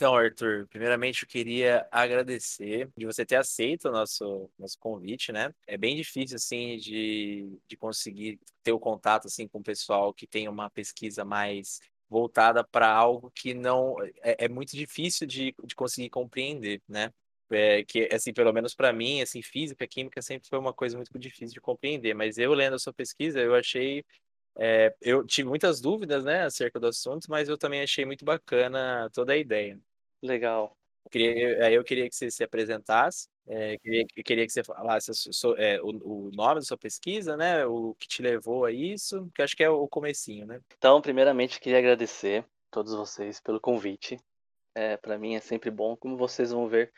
Então, Arthur, primeiramente eu queria agradecer de você ter aceito o nosso, nosso convite, né? É bem difícil, assim, de, de conseguir ter o contato, assim, com o pessoal que tem uma pesquisa mais voltada para algo que não... É, é muito difícil de, de conseguir compreender, né? É, que, assim, pelo menos para mim, assim, física, química sempre foi uma coisa muito difícil de compreender, mas eu lendo a sua pesquisa, eu achei é, eu tive muitas dúvidas, né, acerca do assunto, mas eu também achei muito bacana toda a ideia. Legal. Eu queria, aí eu queria que você se apresentasse, é, queria, queria que você falasse é, o, o, nome da sua pesquisa, né, o que te levou a isso, que acho que é o comecinho, né? Então, primeiramente, queria agradecer a todos vocês pelo convite. É, para mim é sempre bom, como vocês vão ver,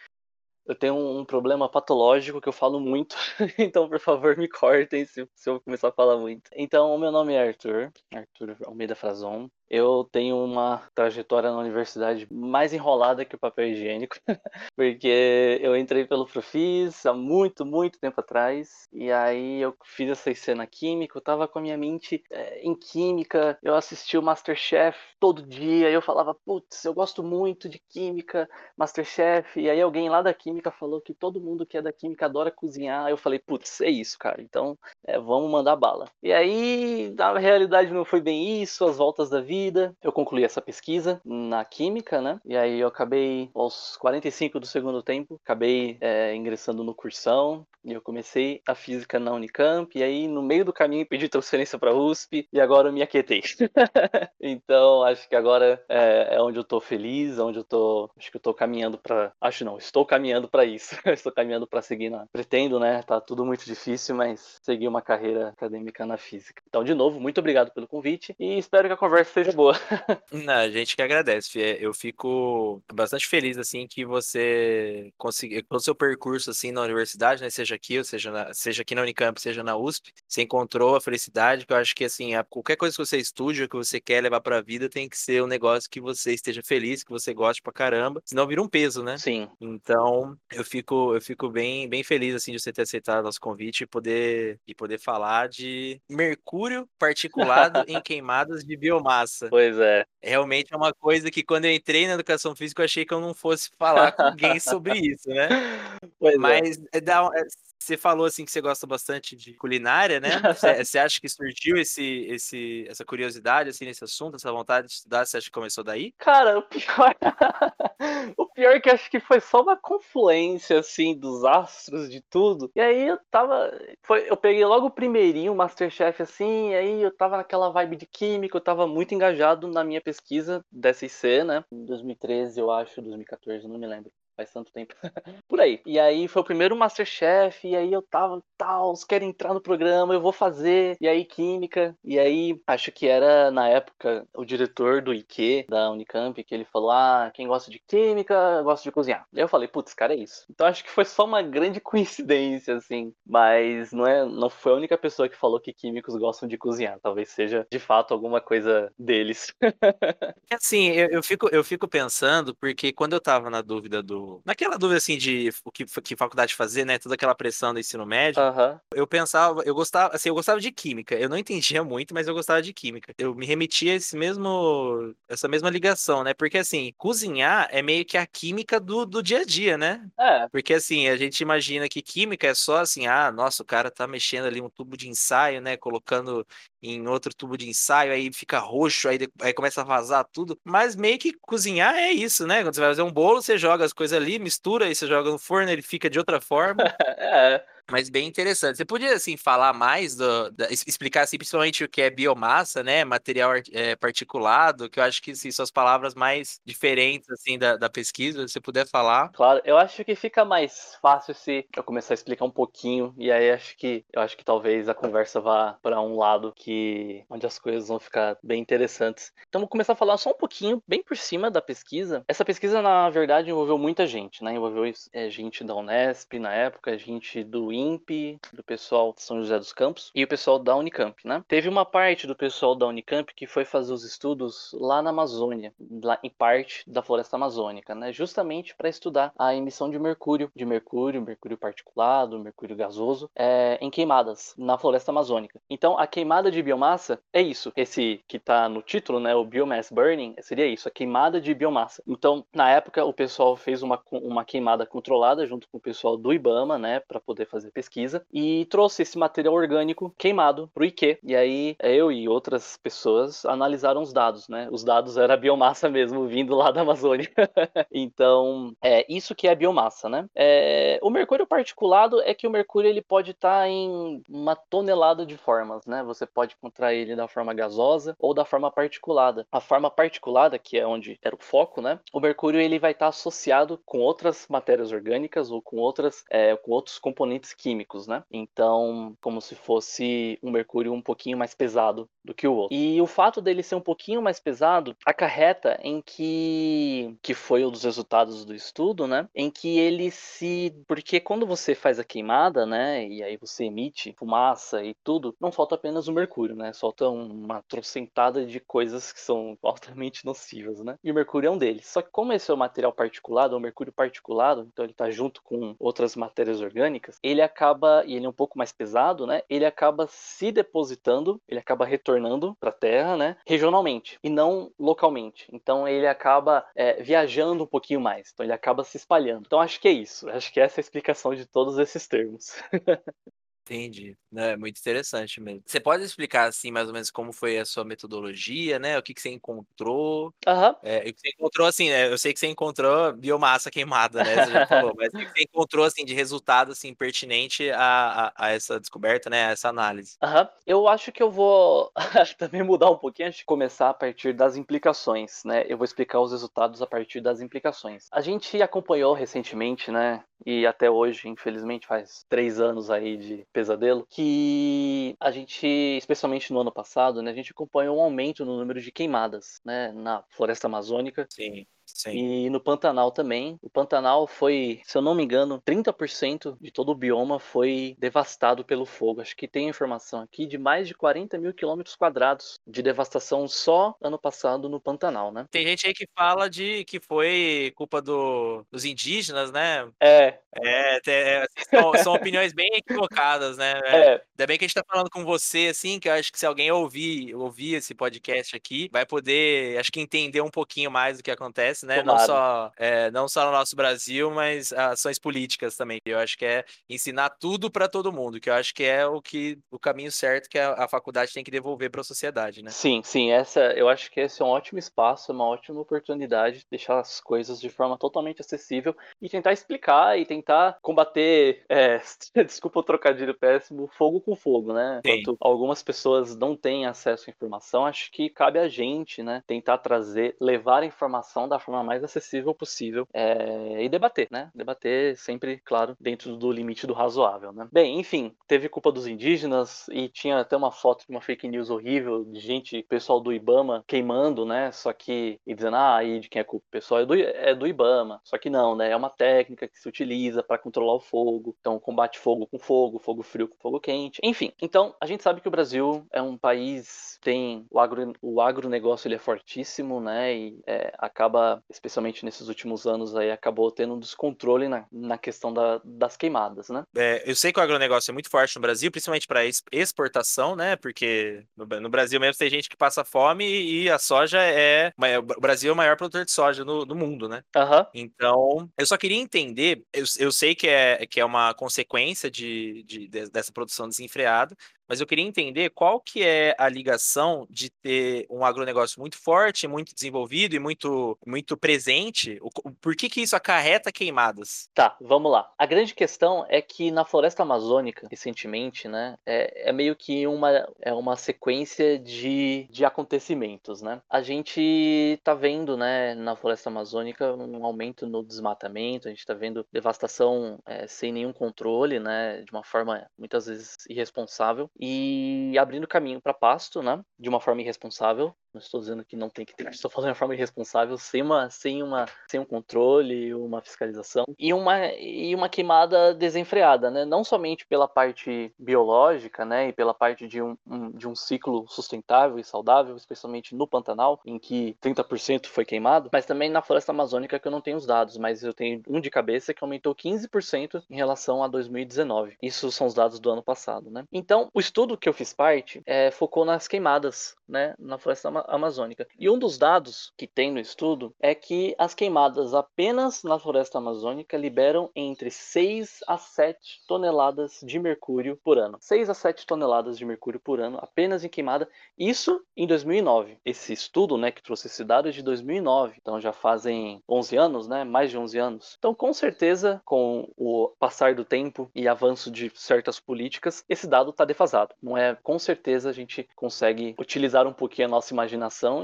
eu tenho um problema patológico que eu falo muito, então por favor me cortem se, se eu começar a falar muito. Então, o meu nome é Arthur, Arthur Almeida Frazon eu tenho uma trajetória na universidade mais enrolada que o papel higiênico, porque eu entrei pelo Profis há muito, muito tempo atrás, e aí eu fiz essa cena química, eu tava com a minha mente é, em química, eu assisti o Masterchef todo dia, eu falava, putz, eu gosto muito de química, Masterchef, e aí alguém lá da química falou que todo mundo que é da química adora cozinhar, eu falei, putz, é isso, cara, então é, vamos mandar bala. E aí, na realidade não foi bem isso, as voltas da vida, vida, eu concluí essa pesquisa na química, né? E aí eu acabei, aos 45 do segundo tempo, acabei é, ingressando no cursão, e eu comecei a física na Unicamp, e aí no meio do caminho pedi transferência para USP, e agora eu me aquietei. então acho que agora é, é, onde eu tô feliz, onde eu tô. Acho que eu tô caminhando para. Acho não, estou caminhando para isso. estou caminhando para seguir na. Pretendo, né? Tá tudo muito difícil, mas seguir uma carreira acadêmica na física. Então, de novo, muito obrigado pelo convite e espero que a conversa seja boa. A gente que agradece. Eu fico bastante feliz assim que você conseguiu, o seu percurso assim na universidade, né, seja aqui, ou seja, na, seja aqui na Unicamp, seja na USP, você encontrou a felicidade, que eu acho que assim, a, qualquer coisa que você estude, ou que você quer levar para a vida, tem que ser um negócio que você esteja feliz, que você goste pra caramba, senão vira um peso, né? Sim. Então, eu fico eu fico bem bem feliz assim de você ter aceitado nosso convite e poder e poder falar de mercúrio particulado em queimadas de biomassa. Pois é. Realmente é uma coisa que quando eu entrei na educação física eu achei que eu não fosse falar com alguém sobre isso, né? Pois é. Mas é. dá, é, você falou assim que você gosta bastante de culinária, né? Você acha que surgiu esse, esse, essa curiosidade assim nesse assunto, essa vontade de estudar? Você acha que começou daí? Cara, o pior, o pior é que acho que foi só uma confluência assim dos astros de tudo. E aí eu tava, foi, eu peguei logo o primeirinho, o MasterChef assim, e aí eu tava naquela vibe de química, eu tava muito engajado na minha pesquisa da SIC, né? Em 2013, eu acho, 2014, não me lembro faz tanto tempo. Por aí. E aí foi o primeiro Masterchef, e aí eu tava, tal, quero entrar no programa, eu vou fazer. E aí química, e aí acho que era na época o diretor do IQ da Unicamp que ele falou: "Ah, quem gosta de química, gosta de cozinhar". E eu falei: "Putz, cara, é isso". Então acho que foi só uma grande coincidência assim, mas não é, não foi a única pessoa que falou que químicos gostam de cozinhar. Talvez seja de fato alguma coisa deles. assim, eu, eu fico eu fico pensando porque quando eu tava na dúvida do naquela dúvida assim de o que, que faculdade fazer, né? Toda aquela pressão do ensino médio. Uhum. Eu pensava, eu gostava, assim, eu gostava de química. Eu não entendia muito, mas eu gostava de química. Eu me remetia a esse mesmo, essa mesma ligação, né? Porque assim, cozinhar é meio que a química do, do dia a dia, né? É. Porque assim, a gente imagina que química é só assim, ah, nossa, o cara tá mexendo ali um tubo de ensaio, né? Colocando em outro tubo de ensaio, aí fica roxo, aí, aí começa a vazar tudo. Mas meio que cozinhar é isso, né? Quando você vai fazer um bolo, você joga as coisas ali, mistura, aí você joga no forno, ele fica de outra forma. é. Mas bem interessante. Você podia, assim, falar mais, do, da, explicar, assim, principalmente o que é biomassa, né? Material é, particulado, que eu acho que, assim, são as palavras mais diferentes, assim, da, da pesquisa. Se puder falar. Claro, eu acho que fica mais fácil se eu começar a explicar um pouquinho, e aí acho que, eu acho que talvez a conversa vá para um lado que, onde as coisas vão ficar bem interessantes. Então, vou começar a falar só um pouquinho, bem por cima da pesquisa. Essa pesquisa, na verdade, envolveu muita gente, né? Envolveu é, gente da Unesp na época, gente do Unimp, do pessoal de São José dos Campos e o pessoal da Unicamp, né? Teve uma parte do pessoal da Unicamp que foi fazer os estudos lá na Amazônia, lá em parte da floresta amazônica, né? Justamente para estudar a emissão de mercúrio, de mercúrio, mercúrio particulado, mercúrio gasoso, é, em queimadas na floresta amazônica. Então, a queimada de biomassa é isso. Esse que está no título, né? O biomass burning seria isso, a queimada de biomassa. Então, na época, o pessoal fez uma, uma queimada controlada junto com o pessoal do IBAMA, né? Para poder fazer pesquisa e trouxe esse material orgânico queimado para o IQ. E aí, eu e outras pessoas analisaram os dados, né? Os dados era biomassa mesmo, vindo lá da Amazônia. então, é isso que é biomassa, né? É, o mercúrio particulado é que o mercúrio ele pode estar tá em uma tonelada de formas, né? Você pode encontrar ele da forma gasosa ou da forma particulada. A forma particulada, que é onde era o foco, né? O mercúrio ele vai estar tá associado com outras matérias orgânicas ou com outras, é, com outros componentes químicos, né? Então, como se fosse um mercúrio um pouquinho mais pesado do que o outro. E o fato dele ser um pouquinho mais pesado acarreta em que que foi um dos resultados do estudo, né? Em que ele se porque quando você faz a queimada, né, e aí você emite fumaça e tudo, não falta apenas o mercúrio, né? Solta uma trocentada de coisas que são altamente nocivas, né? E o mercúrio é um deles. Só que como esse é o material particulado, é o mercúrio particulado, então ele está junto com outras matérias orgânicas, ele acaba e ele é um pouco mais pesado, né? Ele acaba se depositando, ele acaba retornando retornando para a Terra, né, regionalmente e não localmente. Então ele acaba é, viajando um pouquinho mais. Então ele acaba se espalhando. Então acho que é isso. Acho que essa é a explicação de todos esses termos. Entendi. É muito interessante mesmo. Você pode explicar, assim, mais ou menos como foi a sua metodologia, né? O que, que você encontrou? Aham. É, o que você encontrou, assim, né? Eu sei que você encontrou biomassa queimada, né? Você já falou, mas o que você encontrou, assim, de resultado, assim, pertinente a, a, a essa descoberta, né? A essa análise? Aham. Eu acho que eu vou também mudar um pouquinho antes de começar a partir das implicações, né? Eu vou explicar os resultados a partir das implicações. A gente acompanhou recentemente, né? E até hoje, infelizmente, faz três anos aí de pesadelo, que a gente, especialmente no ano passado, né, a gente acompanhou um aumento no número de queimadas, né, na floresta amazônica. Sim. Sim. E no Pantanal também. O Pantanal foi, se eu não me engano, 30% de todo o bioma foi devastado pelo fogo. Acho que tem informação aqui de mais de 40 mil quilômetros quadrados de devastação só ano passado no Pantanal, né? Tem gente aí que fala de que foi culpa do, dos indígenas, né? É. É, é assim, são, são, opiniões bem equivocadas, né? É, é. Ainda bem que a gente tá falando com você, assim, que eu acho que se alguém ouvir, ouvir esse podcast aqui, vai poder, acho que entender um pouquinho mais do que acontece acontece, né? Não só, é, não só no nosso Brasil, mas ações políticas também. Eu acho que é ensinar tudo para todo mundo, que eu acho que é o que o caminho certo que a, a faculdade tem que devolver para a sociedade, né? Sim, sim, essa eu acho que esse é um ótimo espaço, uma ótima oportunidade de deixar as coisas de forma totalmente acessível e tentar explicar e tentar combater, é, desculpa o trocadilho péssimo, fogo com fogo, né? Enquanto algumas pessoas não têm acesso à informação, acho que cabe a gente, né, tentar trazer, levar a informação da forma mais acessível possível é, e debater, né? Debater sempre, claro, dentro do limite do razoável, né? Bem, enfim, teve culpa dos indígenas e tinha até uma foto de uma fake news horrível de gente, pessoal do Ibama queimando, né? Só que e dizendo, ah, aí de quem é culpa? O pessoal é do, é do Ibama. Só que não, né? É uma técnica que se utiliza para controlar o fogo. Então, combate fogo com fogo, fogo frio com fogo quente. Enfim, então a gente sabe que o Brasil é um país tem o agro o agronegócio ele é fortíssimo, né? E é, acaba especialmente nesses últimos anos, aí acabou tendo um descontrole na, na questão da, das queimadas, né? É, eu sei que o agronegócio é muito forte no Brasil, principalmente para exportação, né? Porque no, no, Brasil mesmo tem gente que passa fome e, a soja é. O Brasil é o maior produtor de soja no, no mundo, né? Uhum. Então, eu só queria entender, eu, eu sei que é, que é uma consequência de, de, de dessa produção desenfreada, mas eu queria entender qual que é a ligação de ter um agronegócio muito forte, muito desenvolvido e muito, muito presente. Por que, que isso acarreta queimadas? Tá, vamos lá. A grande questão é que na floresta amazônica, recentemente, né, é, é meio que uma, é uma sequência de, de acontecimentos, né? A gente tá vendo, né, na floresta amazônica um aumento no desmatamento, a gente tá vendo devastação é, sem nenhum controle, né, de uma forma muitas vezes irresponsável e abrindo caminho para pasto, né, de uma forma irresponsável, Não estou dizendo que não tem que ter, estou falando de uma forma irresponsável, sem, uma, sem, uma, sem um controle, uma fiscalização e uma, e uma queimada desenfreada, né? Não somente pela parte biológica, né? E pela parte de um, um de um ciclo sustentável e saudável, especialmente no Pantanal, em que 30% foi queimado, mas também na floresta amazônica que eu não tenho os dados, mas eu tenho um de cabeça que aumentou 15% em relação a 2019. Isso são os dados do ano passado, né? Então, o estudo que eu fiz parte é, focou nas queimadas, né, na floresta amazônica. E um dos dados que tem no estudo é que as queimadas apenas na floresta amazônica liberam entre 6 a 7 toneladas de mercúrio por ano. 6 a 7 toneladas de mercúrio por ano apenas em queimada. Isso em 2009. Esse estudo, né, que trouxe esse dado é de 2009. Então já fazem 11 anos, né, mais de 11 anos. Então, com certeza, com o passar do tempo e avanço de certas políticas, esse dado está defasado. Não é, com certeza a gente consegue utilizar um pouquinho a nossa imaginação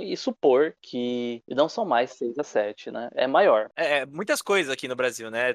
e supor que não são mais 6 a 7, né? É maior. É, é muitas coisas aqui no Brasil, né?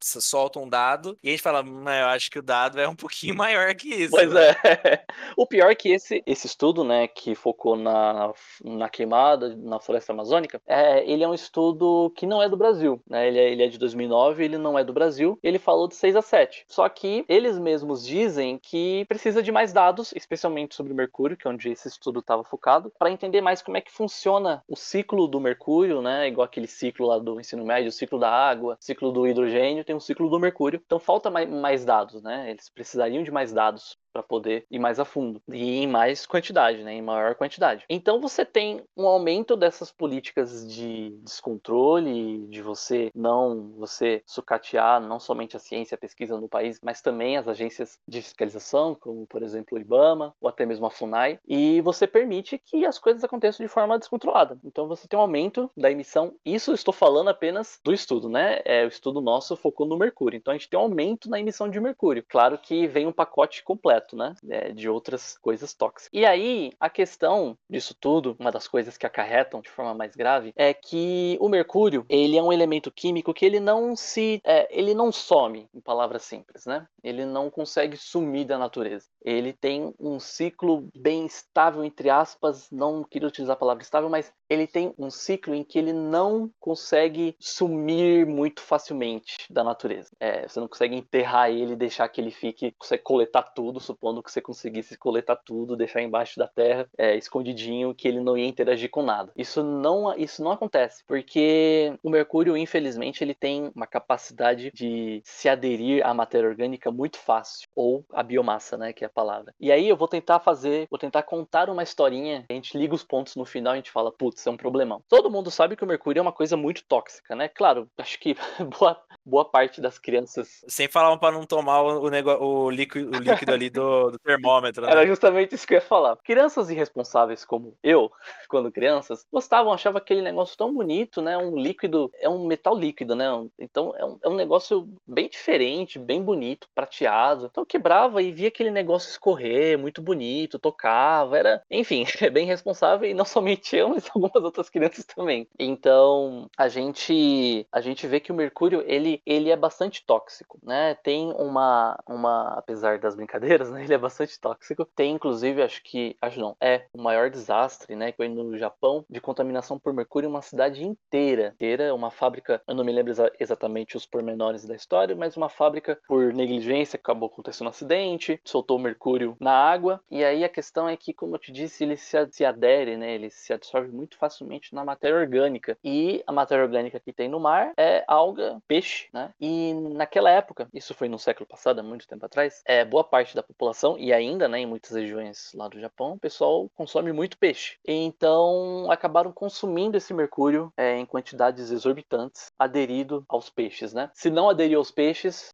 Você solta um dado e a gente fala, eu acho que o dado é um pouquinho maior que isso. Pois né? é. O pior é que esse, esse estudo, né, que focou na, na queimada, na floresta amazônica, é, ele é um estudo que não é do Brasil, né? Ele é, ele é de 2009, ele não é do Brasil. Ele falou de 6 a 7. Só que eles mesmos dizem que precisa de mais dados, especialmente sobre o mercúrio, que é onde esse estudo estava focado, para entender mais como é que funciona o ciclo do mercúrio, né? Igual aquele ciclo lá do ensino médio, o ciclo da água, ciclo do hidrogênio, tem um ciclo do mercúrio. Então falta mais dados, né? Eles precisariam de mais dados para poder ir mais a fundo e em mais quantidade, né, em maior quantidade. Então você tem um aumento dessas políticas de descontrole, de você não você sucatear não somente a ciência, a pesquisa no país, mas também as agências de fiscalização, como por exemplo o IBAMA ou até mesmo a FUNAI, e você permite que as coisas aconteçam de forma descontrolada. Então você tem um aumento da emissão. Isso estou falando apenas do estudo, né? É o estudo nosso focou no mercúrio. Então a gente tem um aumento na emissão de mercúrio. Claro que vem um pacote completo né? É, de outras coisas tóxicas. E aí, a questão disso tudo, uma das coisas que acarretam de forma mais grave, é que o mercúrio, ele é um elemento químico que ele não se... É, ele não some, em palavras simples, né? Ele não consegue sumir da natureza. Ele tem um ciclo bem estável, entre aspas, não queria utilizar a palavra estável, mas ele tem um ciclo em que ele não consegue sumir muito facilmente da natureza. É, você não consegue enterrar ele deixar que ele fique, consegue coletar tudo, supondo que você conseguisse coletar tudo, deixar embaixo da terra, é, escondidinho, que ele não ia interagir com nada. Isso não, isso não acontece, porque o mercúrio, infelizmente, ele tem uma capacidade de se aderir à matéria orgânica muito fácil, ou à biomassa, né, que é a palavra. E aí eu vou tentar fazer, vou tentar contar uma historinha, a gente liga os pontos no final e a gente fala, putz, é um problemão. Todo mundo sabe que o mercúrio é uma coisa muito tóxica, né? Claro, acho que boa, boa parte das crianças... Sem falar para não tomar o, negócio, o, líquido, o líquido ali do do, termômetro. Né? Era justamente isso que eu ia falar. Crianças irresponsáveis como eu, quando crianças, gostavam, achavam aquele negócio tão bonito, né? Um líquido, é um metal líquido, né? Então é um, é um negócio bem diferente, bem bonito, prateado. Então quebrava e via aquele negócio escorrer, muito bonito, tocava, era, enfim, é bem responsável e não somente eu, mas algumas outras crianças também. Então a gente a gente vê que o mercúrio ele ele é bastante tóxico, né? Tem uma uma apesar das brincadeiras, né? Ele é bastante tóxico. Tem, inclusive, acho que. Acho não, é o maior desastre, né? Que foi no Japão, de contaminação por mercúrio uma cidade inteira. Inteira, uma fábrica, eu não me lembro exa exatamente os pormenores da história, mas uma fábrica, por negligência, acabou acontecendo um acidente, soltou mercúrio na água. E aí a questão é que, como eu te disse, ele se, adere, né? Ele se absorve muito facilmente na matéria orgânica. E a matéria orgânica que tem no mar é alga, peixe, né? E naquela época, isso foi no século passado, muito tempo atrás, é, boa parte da população e ainda né, em muitas regiões lá do Japão, o pessoal consome muito peixe. Então acabaram consumindo esse mercúrio é, em quantidades exorbitantes, aderido aos peixes. Né? Se não aderiu aos peixes,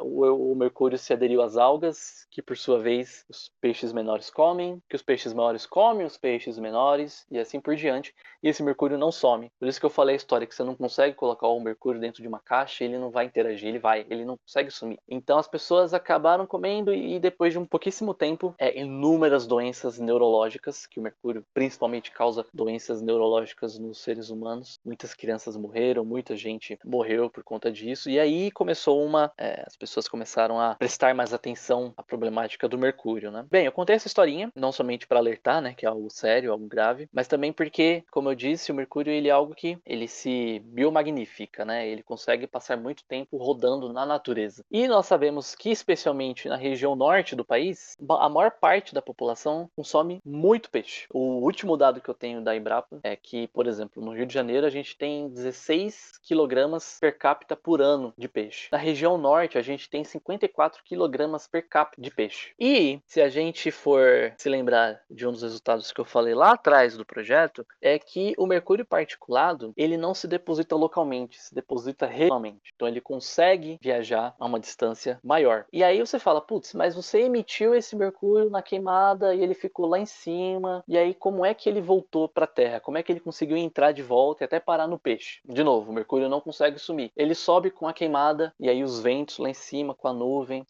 o, o mercúrio se aderiu às algas, que por sua vez os peixes menores comem, que os peixes maiores comem os peixes menores, e assim por diante. E esse mercúrio não some. Por isso que eu falei a história que você não consegue colocar o mercúrio dentro de uma caixa, ele não vai interagir, ele vai, ele não consegue sumir. Então as pessoas acabaram comendo e depois depois de um pouquíssimo tempo, é, inúmeras doenças neurológicas, que o mercúrio principalmente causa doenças neurológicas nos seres humanos. Muitas crianças morreram, muita gente morreu por conta disso. E aí começou uma. É, as pessoas começaram a prestar mais atenção à problemática do mercúrio, né? Bem, eu contei essa historinha não somente para alertar, né, que é algo sério, algo grave, mas também porque, como eu disse, o mercúrio ele é algo que ele se biomagnifica, né? Ele consegue passar muito tempo rodando na natureza. E nós sabemos que especialmente na região norte do país, a maior parte da população consome muito peixe. O último dado que eu tenho da Embrapa é que, por exemplo, no Rio de Janeiro a gente tem 16 quilogramas per capita por ano de peixe. Na região norte a gente tem 54 quilogramas per capita de peixe. E se a gente for se lembrar de um dos resultados que eu falei lá atrás do projeto, é que o mercúrio particulado ele não se deposita localmente, se deposita regionalmente. Então ele consegue viajar a uma distância maior. E aí você fala, putz, mas você emitiu esse mercúrio na queimada e ele ficou lá em cima. E aí como é que ele voltou para a Terra? Como é que ele conseguiu entrar de volta e até parar no peixe? De novo, o mercúrio não consegue sumir. Ele sobe com a queimada e aí os ventos lá em cima com a nuvem,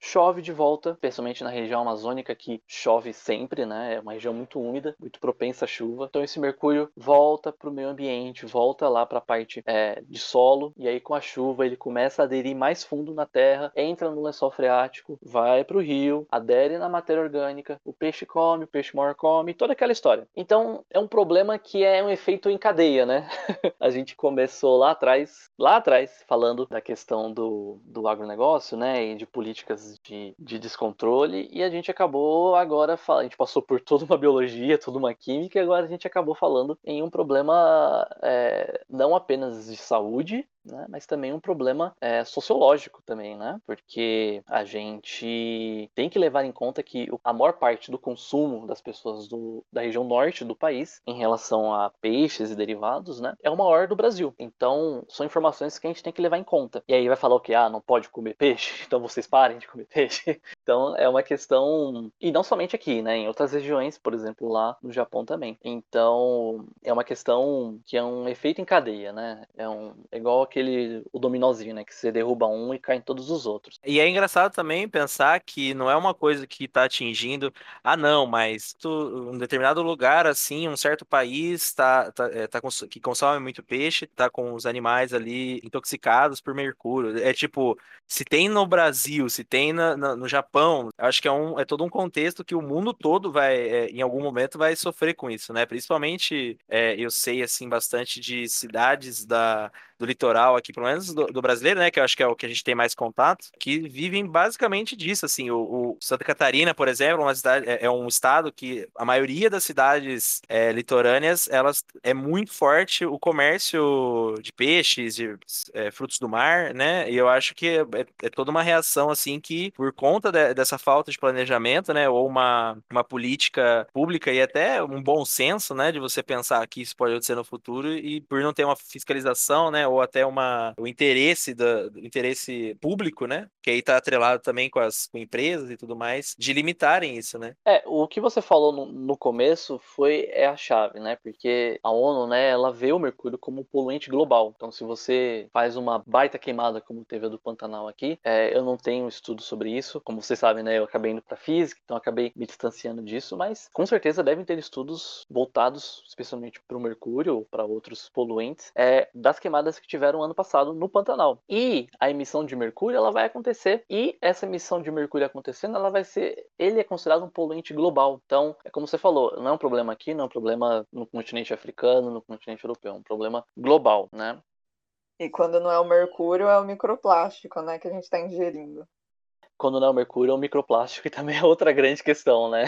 Chove de volta, principalmente na região amazônica que chove sempre, né? É uma região muito úmida, muito propensa à chuva. Então esse mercúrio volta para o meio ambiente, volta lá para a parte é, de solo e aí com a chuva ele começa a aderir mais fundo na terra, entra no lençol freático, vai para o rio, adere na matéria orgânica, o peixe come, o peixe maior come, toda aquela história. Então é um problema que é um efeito em cadeia, né? a gente começou lá atrás, lá atrás, falando da questão do, do agronegócio, né, e de políticas de, de descontrole, e a gente acabou agora, a gente passou por toda uma biologia, toda uma química, e agora a gente acabou falando em um problema é, não apenas de saúde, né? mas também um problema é, sociológico também, né? Porque a gente tem que levar em conta que a maior parte do consumo das pessoas do, da região norte do país, em relação a peixes e derivados, né, é o maior do Brasil. Então, são informações que a gente tem que levar em conta. E aí vai falar o que? Ah, não pode comer peixe? Então vocês parem de comer peixe? Então, é uma questão... E não somente aqui, né? Em outras regiões, por exemplo, lá no Japão também. Então, é uma questão que é um efeito em cadeia, né? É, um, é igual aquele o dominózinho, né? Que você derruba um e cai em todos os outros. E é engraçado também pensar que não é uma coisa que está atingindo. Ah, não, mas tu, um determinado lugar, assim, um certo país tá, tá, é, tá que consome muito peixe, tá com os animais ali intoxicados por mercúrio. É tipo, se tem no Brasil, se tem na, na, no Japão, acho que é, um, é todo um contexto que o mundo todo vai, é, em algum momento, vai sofrer com isso, né? Principalmente, é, eu sei, assim, bastante de cidades da, do litoral aqui, pelo menos do, do, brasileiro, né? Que eu acho que é o que a gente tem mais contato, que vivem basicamente disso, assim. O, o Santa Catarina, por exemplo, é uma cidade, é, é um estado que a maioria das cidades é, litorâneas, elas é muito forte o comércio de peixes, de é, frutos do mar, né? E eu acho que é, é, é toda uma reação, assim, que por conta de, dessa falta de planejamento, né? Ou uma, uma política pública e até um bom senso, né? De você pensar que isso pode acontecer no futuro e por não ter uma fiscalização, né? Ou até uma, o interesse do, do interesse público, né? Que aí está atrelado também com as com empresas e tudo mais, de limitarem isso, né? É, o que você falou no, no começo foi é a chave, né? Porque a ONU, né, ela vê o mercúrio como um poluente global. Então, se você faz uma baita queimada como teve a do Pantanal aqui, é, eu não tenho estudo sobre isso. Como vocês sabem, né, eu acabei indo para física, então acabei me distanciando disso, mas com certeza devem ter estudos voltados especialmente para o mercúrio ou para outros poluentes é, das queimadas que tiveram ano passado no Pantanal. E a emissão de mercúrio ela vai acontecer e essa emissão de mercúrio acontecendo, ela vai ser, ele é considerado um poluente global. Então, é como você falou, não é um problema aqui, não é um problema no continente africano, no continente europeu, é um problema global, né? E quando não é o mercúrio, é o microplástico, né, que a gente está ingerindo. Quando não é o mercúrio, é o microplástico, e também é outra grande questão, né?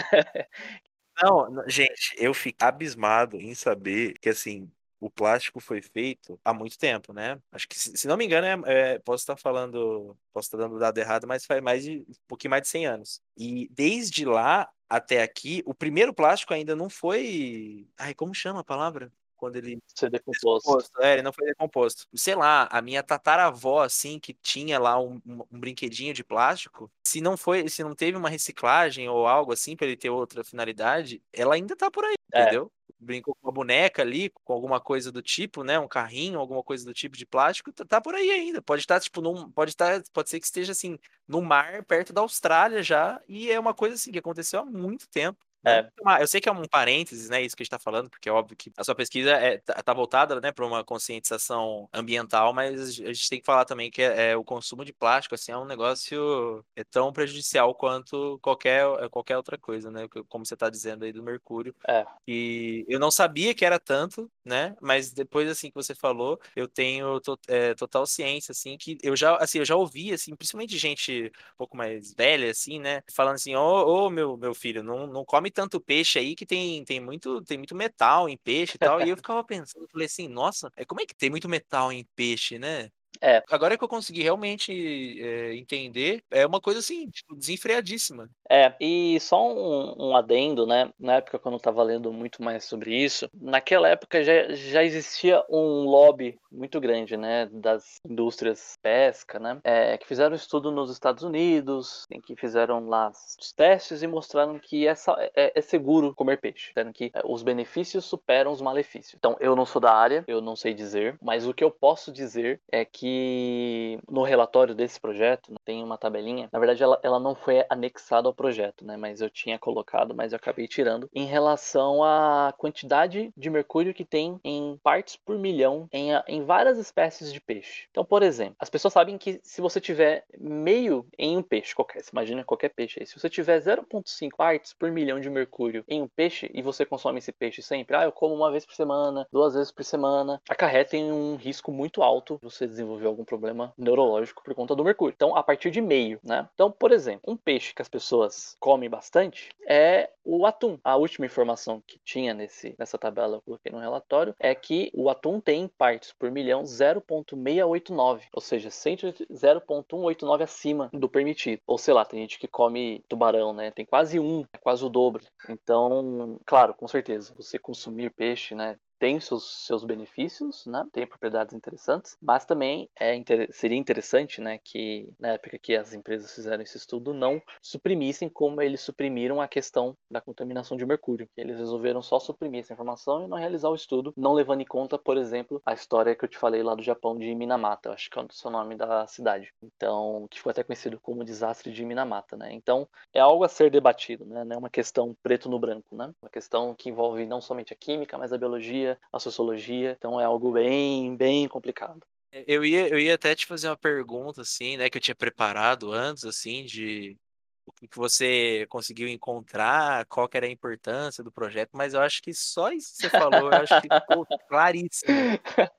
Não, gente, eu fico abismado em saber que, assim, o plástico foi feito há muito tempo, né? Acho que, se, não me engano, é, é, posso estar falando, posso estar dando dado errado, mas faz mais de um pouquinho mais de 100 anos. E desde lá até aqui, o primeiro plástico ainda não foi. Ai, como chama a palavra? Quando ele. Ser decomposto. decomposto. É, ele não foi decomposto. Sei lá, a minha tataravó, assim, que tinha lá um, um, um brinquedinho de plástico, se não foi, se não teve uma reciclagem ou algo assim para ele ter outra finalidade, ela ainda tá por aí, é. entendeu? Brincou com uma boneca ali, com alguma coisa do tipo, né? Um carrinho, alguma coisa do tipo de plástico, tá, tá por aí ainda. Pode estar, tipo, num, pode estar, pode ser que esteja assim, no mar, perto da Austrália já, e é uma coisa assim que aconteceu há muito tempo. É. Eu sei que é um parênteses, né? Isso que a gente está falando, porque é óbvio que a sua pesquisa é, tá, tá voltada né, para uma conscientização ambiental, mas a gente tem que falar também que é, é, o consumo de plástico assim, é um negócio é tão prejudicial quanto qualquer, qualquer outra coisa, né? Como você está dizendo aí do mercúrio. É. E eu não sabia que era tanto, né? Mas depois assim que você falou, eu tenho to, é, total ciência, assim, que eu já, assim, eu já ouvi, assim, principalmente gente um pouco mais velha, assim, né? Falando assim, ô, oh, oh, meu, meu filho, não, não come tanto peixe aí que tem, tem, muito, tem muito metal em peixe e tal. e eu ficava pensando, falei assim, nossa, é, como é que tem muito metal em peixe, né? É. Agora que eu consegui realmente é, entender, é uma coisa assim, tipo, desenfreadíssima. É, e só um, um, adendo, né? Na época, quando eu estava lendo muito mais sobre isso, naquela época já, já existia um lobby muito grande, né? Das indústrias pesca, né? É, que fizeram estudo nos Estados Unidos, em que fizeram lá os testes e mostraram que é, é, seguro comer peixe. Disseram que é, os benefícios superam os malefícios. Então, eu não sou da área, eu não sei dizer, mas o que eu posso dizer é que que no relatório desse projeto tem uma tabelinha. Na verdade, ela, ela não foi anexada ao projeto, né? Mas eu tinha colocado, mas eu acabei tirando. Em relação à quantidade de mercúrio que tem em partes por milhão em, em várias espécies de peixe. Então, por exemplo, as pessoas sabem que se você tiver meio em um peixe qualquer, você imagina qualquer peixe aí, se você tiver 0,5 partes por milhão de mercúrio em um peixe e você consome esse peixe sempre, ah, eu como uma vez por semana, duas vezes por semana, acarreta em um risco muito alto você desenvolver desenvolver algum problema neurológico por conta do mercúrio. Então, a partir de meio, né? Então, por exemplo, um peixe que as pessoas comem bastante é o atum. A última informação que tinha nesse, nessa tabela eu coloquei no relatório é que o atum tem partes por milhão 0,689, ou seja, 0,189 acima do permitido. Ou sei lá, tem gente que come tubarão, né? Tem quase um, é quase o dobro. Então, claro, com certeza, você consumir peixe, né? Tem seus, seus benefícios, né? tem propriedades interessantes, mas também é inter... seria interessante né, que na época que as empresas fizeram esse estudo não suprimissem como eles suprimiram a questão da contaminação de mercúrio. Eles resolveram só suprimir essa informação e não realizar o estudo, não levando em conta, por exemplo, a história que eu te falei lá do Japão de Minamata, acho que é o nome da cidade. Então, que ficou até conhecido como desastre de Minamata, né? Então, é algo a ser debatido, né? Não é uma questão preto no branco, né? Uma questão que envolve não somente a química, mas a biologia, a sociologia, então é algo bem, bem complicado. Eu ia, eu ia até te fazer uma pergunta, assim, né, que eu tinha preparado antes, assim, de o que você conseguiu encontrar, qual que era a importância do projeto, mas eu acho que só isso que você falou, eu acho que ficou claríssimo.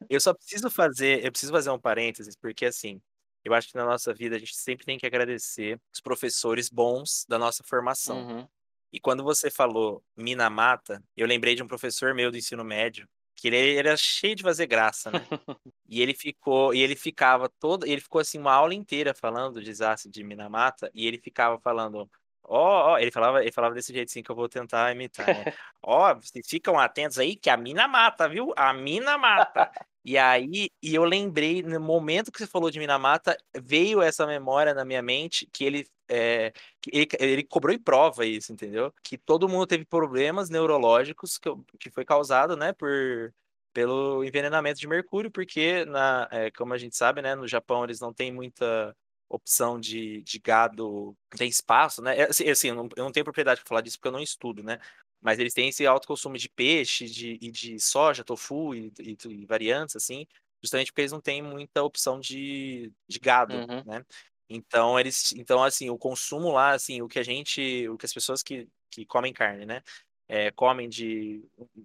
Eu só preciso fazer, eu preciso fazer um parênteses, porque assim, eu acho que na nossa vida a gente sempre tem que agradecer os professores bons da nossa formação. Uhum. E quando você falou Minamata, eu lembrei de um professor meu do ensino médio, que ele, era cheio de fazer graça, né? e ele ficou, e ele ficava todo, ele ficou assim uma aula inteira falando do desastre de Minamata, e ele ficava falando Ó, oh, oh, ele falava, ele falava desse jeito assim que eu vou tentar imitar, né? Ó, oh, vocês ficam atentos aí que a mina mata, viu? A mina mata. E aí, e eu lembrei, no momento que você falou de mina mata, veio essa memória na minha mente que ele é, ele, ele, cobrou em prova isso, entendeu? Que todo mundo teve problemas neurológicos que, que foi causado, né, por pelo envenenamento de mercúrio, porque na, é, como a gente sabe, né, no Japão eles não têm muita opção de, de gado, tem espaço, né? É, assim, assim eu, não, eu não tenho propriedade para falar disso porque eu não estudo, né? Mas eles têm esse alto consumo de peixe de, e de soja, tofu e, e, e, variantes, assim, justamente porque eles não têm muita opção de, de gado, uhum. né? Então, eles, então, assim, o consumo lá, assim, o que a gente, o que as pessoas que, que comem carne, né? É, comem de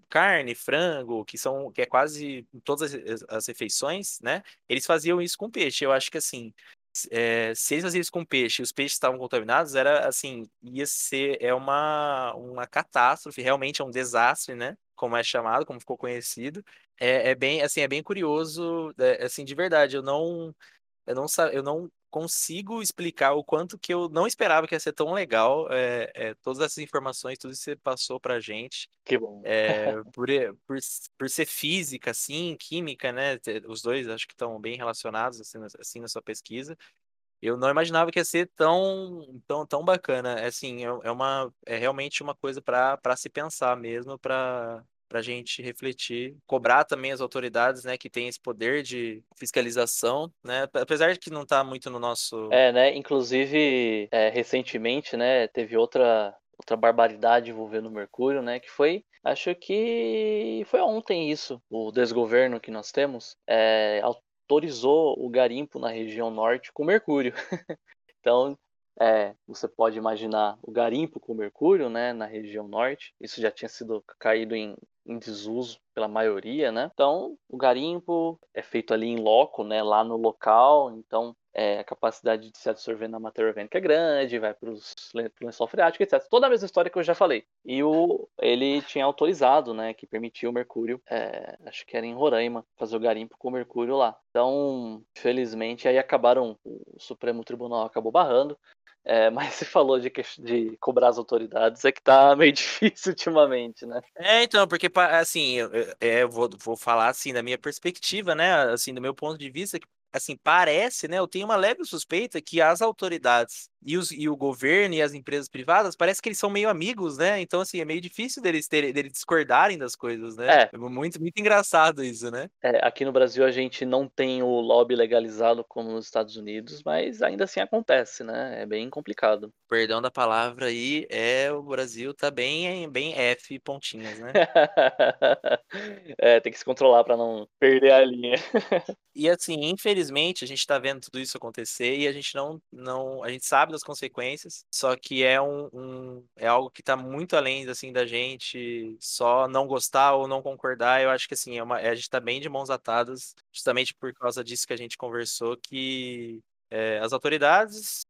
carne, frango, que são que é quase todas as, as refeições, né? Eles faziam isso com peixe. Eu acho que assim, é, se eles faziam isso com peixe e os peixes estavam contaminados, era assim, ia ser é uma, uma catástrofe, realmente é um desastre, né? Como é chamado, como ficou conhecido. É, é bem, assim, é bem curioso, é, assim, de verdade, eu não, eu não, eu não consigo explicar o quanto que eu não esperava que ia ser tão legal é, é, todas essas informações, tudo que você passou pra gente. Que bom. É, por, por, por ser física, assim, química, né? Os dois acho que estão bem relacionados assim, assim na sua pesquisa. Eu não imaginava que ia ser tão, tão, tão bacana. Assim, é, é uma, é realmente uma coisa para se pensar mesmo, para para a gente refletir, cobrar também as autoridades, né, que têm esse poder de fiscalização, né, apesar de que não está muito no nosso... É, né, inclusive, é, recentemente, né, teve outra outra barbaridade envolvendo o mercúrio, né? Que foi, acho que foi ontem isso, o desgoverno que nós temos é, autorizou o garimpo na região norte com mercúrio. então, é, você pode imaginar o garimpo com mercúrio, né, na região norte. Isso já tinha sido caído em, em desuso pela maioria, né? Então, o garimpo é feito ali em loco, né, lá no local. Então, é, a capacidade de se absorver na matéria orgânica é grande, vai para o lençol freático, etc. Toda a mesma história que eu já falei. E o, ele tinha autorizado, né, que permitia o mercúrio, é, acho que era em Roraima, fazer o garimpo com o mercúrio lá. Então, felizmente, aí acabaram, o Supremo Tribunal acabou barrando, é, mas se falou de, de cobrar as autoridades, é que tá meio difícil ultimamente, né? É, então, porque, assim, eu, é, eu vou, vou falar, assim, da minha perspectiva, né, assim, do meu ponto de vista, assim, parece, né? Eu tenho uma leve suspeita que as autoridades e, os, e o governo e as empresas privadas parece que eles são meio amigos, né? Então, assim, é meio difícil deles, terem, deles discordarem das coisas, né? É. é muito, muito engraçado isso, né? É, aqui no Brasil a gente não tem o lobby legalizado como nos Estados Unidos, mas ainda assim acontece, né? É bem complicado. Perdão da palavra aí, é o Brasil tá bem, bem F pontinhas, né? é, tem que se controlar para não perder a linha. e assim, infelizmente, a gente tá vendo tudo isso acontecer e a gente não, não a gente sabe consequências, só que é um, um é algo que está muito além assim da gente só não gostar ou não concordar. Eu acho que assim é uma, a gente está bem de mãos atadas, justamente por causa disso que a gente conversou que é, as autoridades,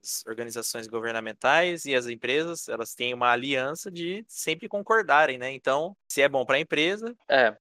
as organizações governamentais e as empresas, elas têm uma aliança de sempre concordarem, né? Então, se é bom para a empresa, é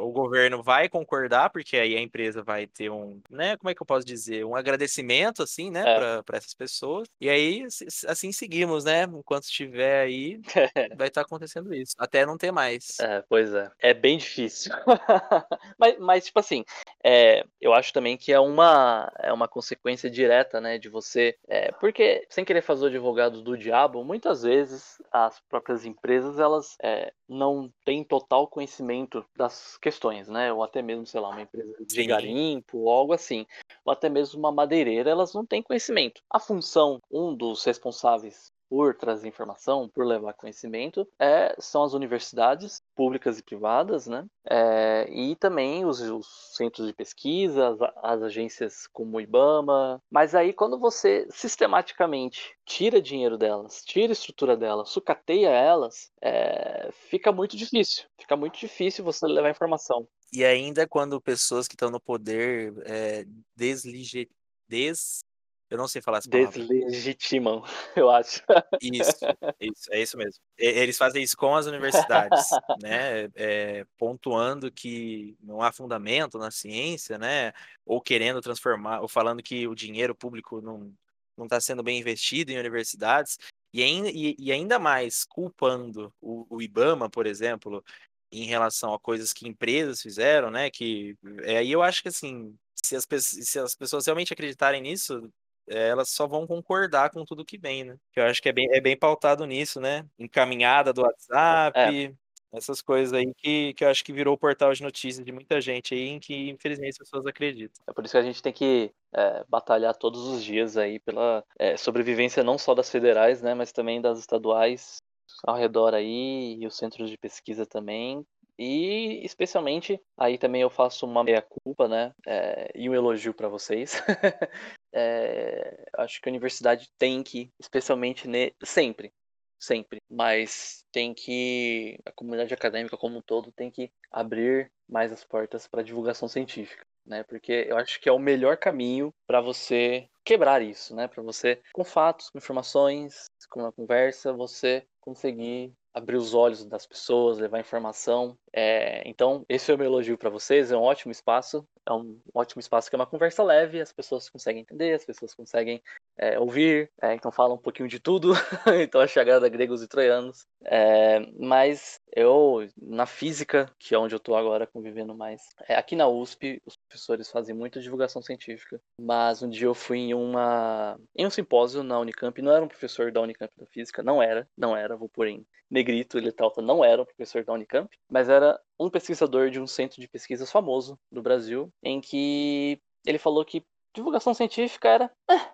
o governo vai concordar, porque aí a empresa vai ter um, né, como é que eu posso dizer, um agradecimento, assim, né, é. para essas pessoas. E aí, assim seguimos, né, enquanto estiver aí, vai estar tá acontecendo isso, até não ter mais. É, pois é, é bem difícil. mas, mas, tipo assim, é, eu acho também que é uma, é uma consequência direta, né, de você, é, porque, sem querer fazer o advogado do diabo, muitas vezes as próprias empresas, elas é, não têm total conhecimento das questões, né? Ou até mesmo, sei lá, uma empresa de garimpo ou algo assim. Ou até mesmo uma madeireira, elas não têm conhecimento. A função, um dos responsáveis por trazer informação, por levar conhecimento, é, são as universidades públicas e privadas, né? É, e também os, os, centros de pesquisa, as, as, agências como o IBAMA. Mas aí, quando você sistematicamente tira dinheiro delas, tira estrutura delas, sucateia elas, é, fica muito difícil. Fica muito difícil você levar informação. E ainda quando pessoas que estão no poder é, des eu não sei falar essa palavra. Deslegitimam, eu acho. Isso, isso, é isso mesmo. Eles fazem isso com as universidades, né? É, pontuando que não há fundamento na ciência, né? Ou querendo transformar, ou falando que o dinheiro público não não está sendo bem investido em universidades. E ainda, e, e ainda mais culpando o, o IBAMA, por exemplo, em relação a coisas que empresas fizeram, né? Que é, aí eu acho que assim, se as, se as pessoas realmente acreditarem nisso, elas só vão concordar com tudo que vem, né? Que eu acho que é bem, é bem pautado nisso, né? Encaminhada do WhatsApp, é. essas coisas aí que, que eu acho que virou o portal de notícias de muita gente aí, em que infelizmente as pessoas acreditam. É por isso que a gente tem que é, batalhar todos os dias aí pela é, sobrevivência não só das federais, né? Mas também das estaduais ao redor aí e os centros de pesquisa também, e especialmente, aí também eu faço uma meia-culpa, né? É, e um elogio para vocês. é, acho que a universidade tem que, especialmente ne... sempre, sempre, mas tem que, a comunidade acadêmica como um todo tem que abrir mais as portas para divulgação científica. Né, porque eu acho que é o melhor caminho para você quebrar isso, né? Para você, com fatos, com informações, com uma conversa, você conseguir abrir os olhos das pessoas, levar informação. É, então, esse é o meu elogio para vocês. É um ótimo espaço. É um ótimo espaço que é uma conversa leve. As pessoas conseguem entender, as pessoas conseguem é, ouvir. É, então, fala um pouquinho de tudo. então, a chegada gregos e troianos. É, mas eu, na física, que é onde eu estou agora convivendo mais, é, aqui na USP, os professores fazem muita divulgação científica. Mas um dia eu fui em, uma, em um simpósio na Unicamp. Não era um professor da Unicamp da física, não era, não era, vou pôr em negrito, ele não era um professor da Unicamp, mas era um pesquisador de um centro de pesquisas famoso do Brasil, em que ele falou que divulgação científica era. Eh,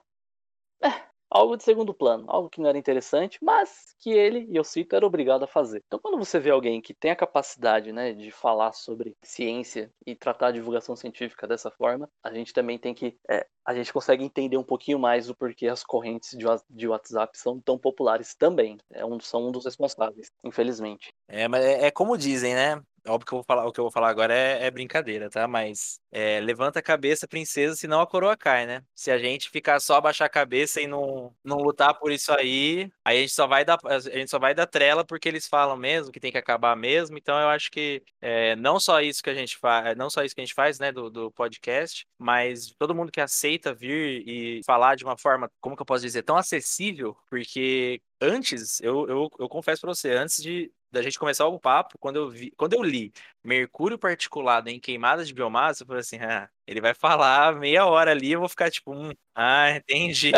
algo de segundo plano, algo que não era interessante, mas que ele, e eu cito, era obrigado a fazer. Então, quando você vê alguém que tem a capacidade né, de falar sobre ciência e tratar a divulgação científica dessa forma, a gente também tem que. É, a gente consegue entender um pouquinho mais o porquê as correntes de WhatsApp são tão populares também. É um, são um dos responsáveis, infelizmente. É, mas é, é como dizem, né? Óbvio que eu vou falar, o que eu vou falar agora é, é brincadeira, tá? Mas é, levanta a cabeça, princesa, senão a coroa cai, né? Se a gente ficar só abaixar a cabeça e não, não lutar por isso aí, aí a gente só vai dar a gente só vai dar trela porque eles falam mesmo que tem que acabar mesmo. Então eu acho que é, não só isso que a gente faz, não só isso que a gente faz, né, do, do podcast, mas todo mundo que aceita vir e falar de uma forma, como que eu posso dizer, tão acessível, porque antes, eu, eu, eu confesso para você, antes de da gente começar o papo, quando eu vi, quando eu li Mercúrio particulado em queimadas de biomassa, eu falei assim, ah, ele vai falar meia hora ali, eu vou ficar tipo, hum, ah, entendi.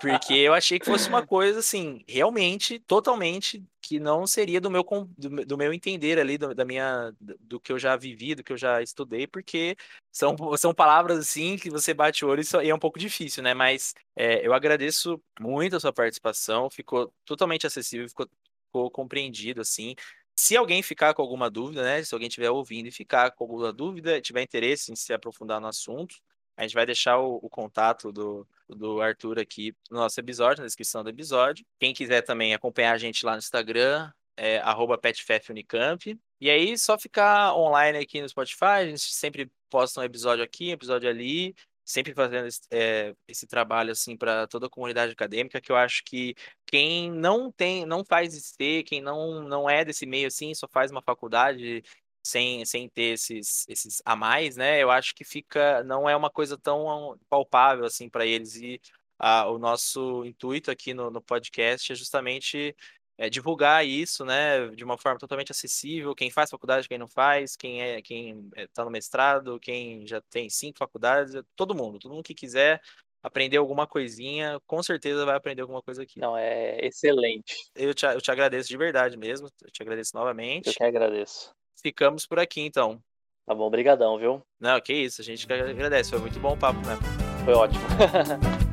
Porque eu achei que fosse uma coisa assim, realmente, totalmente que não seria do meu do, do meu entender ali, do, da minha do que eu já vivi, do que eu já estudei, porque são, são palavras assim que você bate o olho e é um pouco difícil, né? Mas é, eu agradeço muito a sua participação, ficou totalmente acessível, ficou ficou compreendido, assim. Se alguém ficar com alguma dúvida, né? Se alguém estiver ouvindo e ficar com alguma dúvida, tiver interesse em se aprofundar no assunto, a gente vai deixar o, o contato do, do Arthur aqui no nosso episódio, na descrição do episódio. Quem quiser também acompanhar a gente lá no Instagram, é petfefunicamp. E aí, só ficar online aqui no Spotify, a gente sempre posta um episódio aqui, um episódio ali sempre fazendo esse, é, esse trabalho assim para toda a comunidade acadêmica, que eu acho que quem não tem, não faz IC, quem não, não é desse meio assim, só faz uma faculdade sem, sem ter esses, esses a mais, né? Eu acho que fica, não é uma coisa tão palpável assim para eles e a, o nosso intuito aqui no, no podcast é justamente é, divulgar isso, né, de uma forma totalmente acessível. Quem faz faculdade, quem não faz, quem é quem está no mestrado, quem já tem cinco faculdades, todo mundo, todo mundo que quiser aprender alguma coisinha, com certeza vai aprender alguma coisa aqui. Não, é excelente. Eu te, eu te agradeço de verdade mesmo, eu te agradeço novamente. Eu que agradeço. Ficamos por aqui, então. Tá bom, brigadão, viu? Não, que isso, a gente que agradece, foi muito bom o papo, né? Foi ótimo.